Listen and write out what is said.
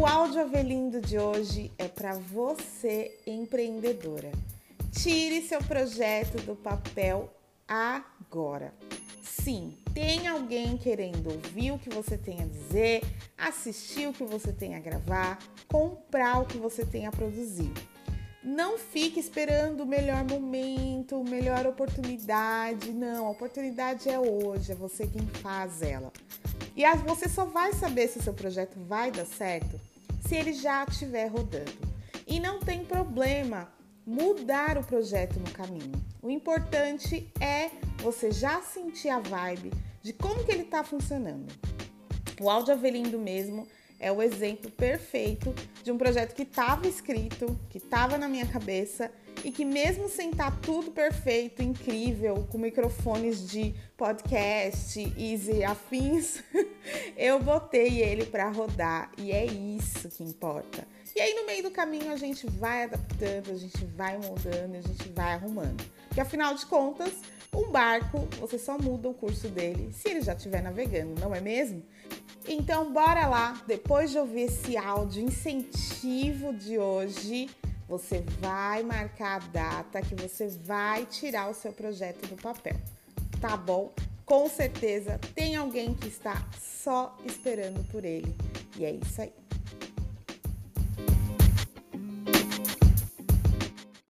O áudio avelindo de hoje é para você, empreendedora. Tire seu projeto do papel agora. Sim, tem alguém querendo ouvir o que você tem a dizer, assistir o que você tem a gravar, comprar o que você tem a produzir. Não fique esperando o melhor momento, melhor oportunidade. Não, a oportunidade é hoje, é você quem faz ela. E você só vai saber se seu projeto vai dar certo se ele já estiver rodando. E não tem problema mudar o projeto no caminho. O importante é você já sentir a vibe de como que ele está funcionando. O áudio avelindo mesmo é o exemplo perfeito de um projeto que estava escrito, que estava na minha cabeça e que mesmo sem estar tá tudo perfeito, incrível, com microfones de podcast, easy afins, eu botei ele para rodar e é isso que importa. E aí no meio do caminho a gente vai adaptando, a gente vai moldando, a gente vai arrumando. Porque afinal de contas, um barco, você só muda o curso dele se ele já estiver navegando, não é mesmo? Então, bora lá, depois de ouvir esse áudio incentivo de hoje, você vai marcar a data que você vai tirar o seu projeto do papel, tá bom? Com certeza tem alguém que está só esperando por ele. E é isso aí.